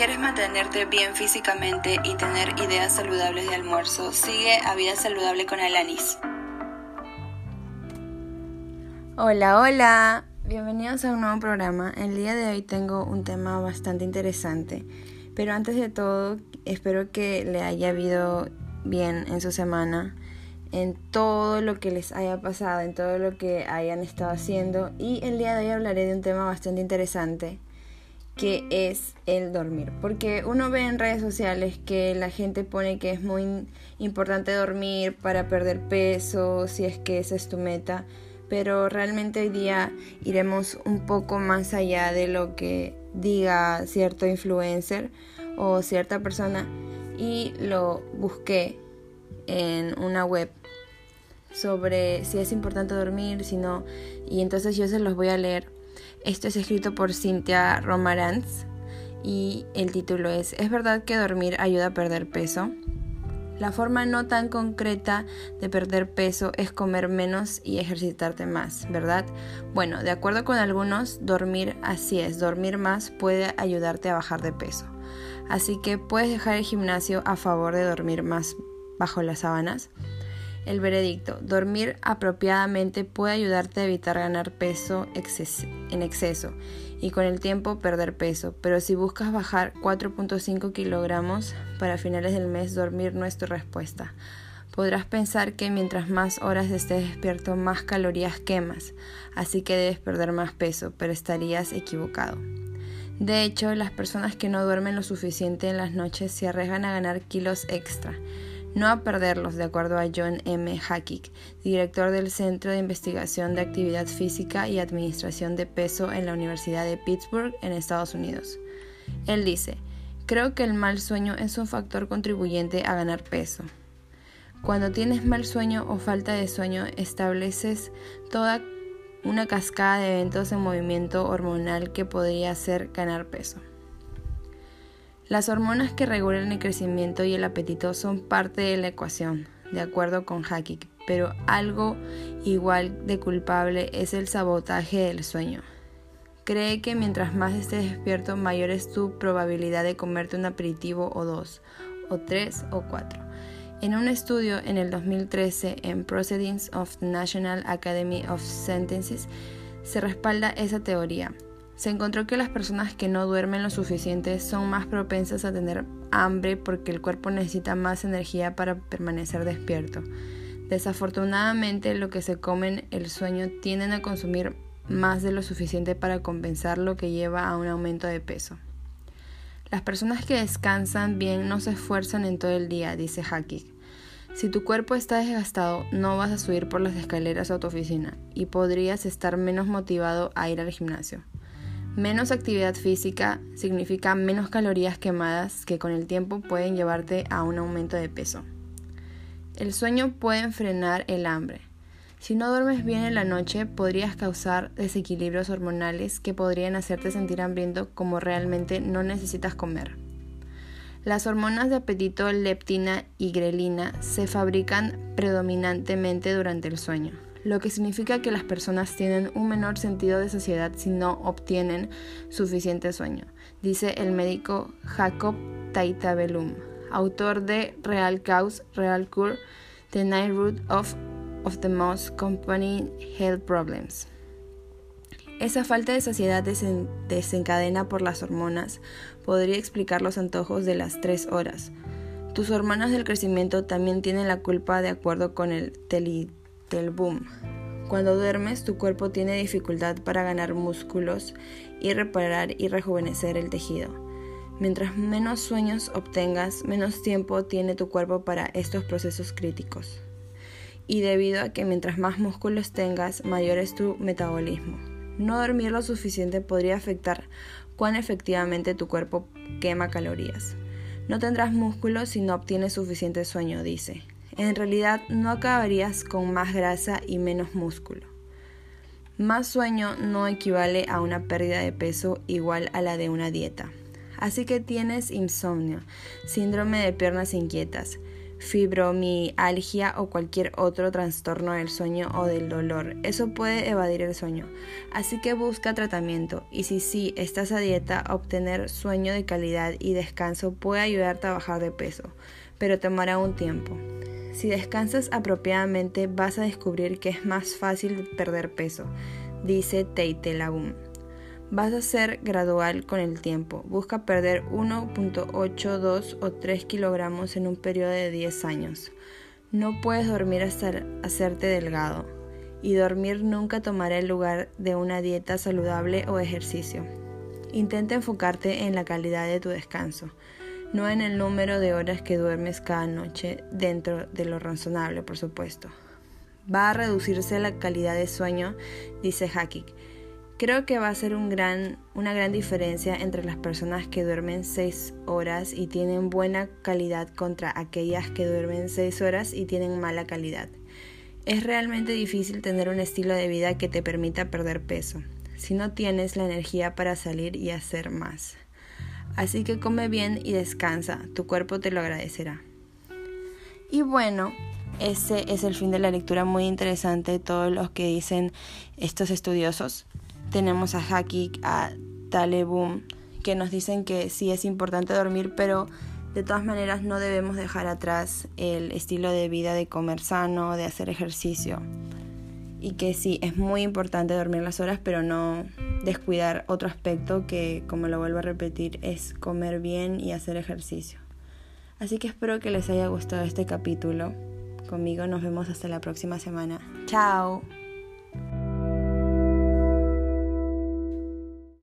quieres mantenerte bien físicamente y tener ideas saludables de almuerzo, sigue a Vida Saludable con Alanis. Hola, hola. Bienvenidos a un nuevo programa. El día de hoy tengo un tema bastante interesante. Pero antes de todo, espero que le haya habido bien en su semana, en todo lo que les haya pasado, en todo lo que hayan estado haciendo. Y el día de hoy hablaré de un tema bastante interesante que es el dormir. Porque uno ve en redes sociales que la gente pone que es muy importante dormir para perder peso, si es que esa es tu meta. Pero realmente hoy día iremos un poco más allá de lo que diga cierto influencer o cierta persona y lo busqué en una web sobre si es importante dormir, si no, y entonces yo se los voy a leer esto es escrito por Cynthia Romarantz y el título es ¿Es verdad que dormir ayuda a perder peso? La forma no tan concreta de perder peso es comer menos y ejercitarte más, ¿verdad? Bueno, de acuerdo con algunos, dormir así es, dormir más puede ayudarte a bajar de peso. Así que puedes dejar el gimnasio a favor de dormir más bajo las sábanas. El veredicto, dormir apropiadamente puede ayudarte a evitar ganar peso en exceso y con el tiempo perder peso, pero si buscas bajar 4.5 kilogramos para finales del mes, dormir no es tu respuesta. Podrás pensar que mientras más horas estés despierto, más calorías quemas, así que debes perder más peso, pero estarías equivocado. De hecho, las personas que no duermen lo suficiente en las noches se arriesgan a ganar kilos extra no a perderlos, de acuerdo a John M. Hackett, director del Centro de Investigación de Actividad Física y Administración de Peso en la Universidad de Pittsburgh, en Estados Unidos. Él dice, creo que el mal sueño es un factor contribuyente a ganar peso. Cuando tienes mal sueño o falta de sueño, estableces toda una cascada de eventos en movimiento hormonal que podría hacer ganar peso. Las hormonas que regulan el crecimiento y el apetito son parte de la ecuación, de acuerdo con Hackett, pero algo igual de culpable es el sabotaje del sueño. Cree que mientras más estés despierto, mayor es tu probabilidad de comerte un aperitivo o dos, o tres o cuatro. En un estudio en el 2013 en Proceedings of the National Academy of Sentences se respalda esa teoría se encontró que las personas que no duermen lo suficiente son más propensas a tener hambre porque el cuerpo necesita más energía para permanecer despierto. Desafortunadamente, lo que se comen el sueño tienden a consumir más de lo suficiente para compensar lo que lleva a un aumento de peso. Las personas que descansan bien no se esfuerzan en todo el día, dice Hackett. Si tu cuerpo está desgastado, no vas a subir por las escaleras a tu oficina y podrías estar menos motivado a ir al gimnasio. Menos actividad física significa menos calorías quemadas que con el tiempo pueden llevarte a un aumento de peso. El sueño puede frenar el hambre. Si no duermes bien en la noche, podrías causar desequilibrios hormonales que podrían hacerte sentir hambriento como realmente no necesitas comer. Las hormonas de apetito leptina y grelina se fabrican predominantemente durante el sueño lo que significa que las personas tienen un menor sentido de saciedad si no obtienen suficiente sueño, dice el médico Jacob Taitabelum, autor de Real Cause, Real Cure, The Night Root of, of the Most Company Health Problems. Esa falta de saciedad desencadena por las hormonas podría explicar los antojos de las tres horas. Tus hormonas del crecimiento también tienen la culpa de acuerdo con el teli el boom. Cuando duermes, tu cuerpo tiene dificultad para ganar músculos y reparar y rejuvenecer el tejido. Mientras menos sueños obtengas, menos tiempo tiene tu cuerpo para estos procesos críticos. Y debido a que mientras más músculos tengas, mayor es tu metabolismo. No dormir lo suficiente podría afectar cuán efectivamente tu cuerpo quema calorías. No tendrás músculos si no obtienes suficiente sueño, dice en realidad no acabarías con más grasa y menos músculo. Más sueño no equivale a una pérdida de peso igual a la de una dieta. Así que tienes insomnio, síndrome de piernas inquietas, fibromialgia o cualquier otro trastorno del sueño o del dolor. Eso puede evadir el sueño. Así que busca tratamiento y si sí estás a dieta, obtener sueño de calidad y descanso puede ayudarte a bajar de peso, pero tomará un tiempo. Si descansas apropiadamente vas a descubrir que es más fácil perder peso, dice Tate Lagum. Vas a ser gradual con el tiempo. Busca perder 1.82 o 3 kilogramos en un periodo de 10 años. No puedes dormir hasta hacerte delgado. Y dormir nunca tomará el lugar de una dieta saludable o ejercicio. Intenta enfocarte en la calidad de tu descanso, no en el número de horas que duermes cada noche dentro de lo razonable, por supuesto. Va a reducirse la calidad de sueño, dice Hakik Creo que va a ser una gran diferencia entre las personas que duermen 6 horas y tienen buena calidad contra aquellas que duermen 6 horas y tienen mala calidad. Es realmente difícil tener un estilo de vida que te permita perder peso, si no tienes la energía para salir y hacer más. Así que come bien y descansa, tu cuerpo te lo agradecerá. Y bueno, ese es el fin de la lectura muy interesante de todos los que dicen estos estudiosos tenemos a Haki, a Talebum, que nos dicen que sí es importante dormir, pero de todas maneras no debemos dejar atrás el estilo de vida de comer sano, de hacer ejercicio. Y que sí, es muy importante dormir las horas, pero no descuidar otro aspecto que, como lo vuelvo a repetir, es comer bien y hacer ejercicio. Así que espero que les haya gustado este capítulo. Conmigo nos vemos hasta la próxima semana. Chao.